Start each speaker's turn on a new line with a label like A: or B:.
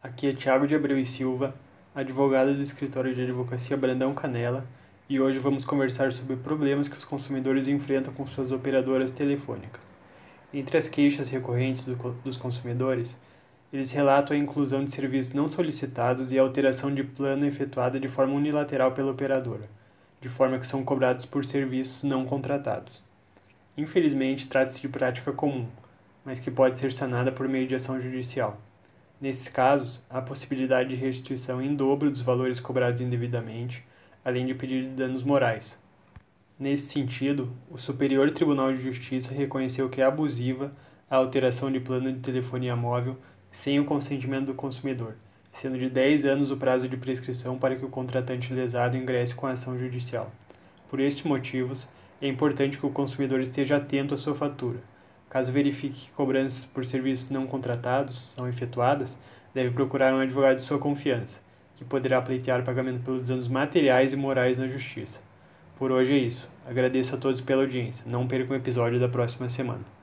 A: Aqui é Tiago de Abreu e Silva, advogado do escritório de advocacia Brandão Canela, e hoje vamos conversar sobre problemas que os consumidores enfrentam com suas operadoras telefônicas. Entre as queixas recorrentes do, dos consumidores, eles relatam a inclusão de serviços não solicitados e a alteração de plano efetuada de forma unilateral pela operadora, de forma que são cobrados por serviços não contratados. Infelizmente, trata-se de prática comum, mas que pode ser sanada por meio de ação judicial. Nesses casos, há possibilidade de restituição em dobro dos valores cobrados indevidamente, além de pedido de danos morais. Nesse sentido, o Superior Tribunal de Justiça reconheceu que é abusiva a alteração de plano de telefonia móvel sem o consentimento do consumidor, sendo de 10 anos o prazo de prescrição para que o contratante lesado ingresse com a ação judicial. Por estes motivos, é importante que o consumidor esteja atento à sua fatura Caso verifique que cobranças por serviços não contratados são efetuadas, deve procurar um advogado de sua confiança, que poderá pleitear pagamento pelos danos materiais e morais na justiça. Por hoje é isso. Agradeço a todos pela audiência. Não percam o episódio da próxima semana.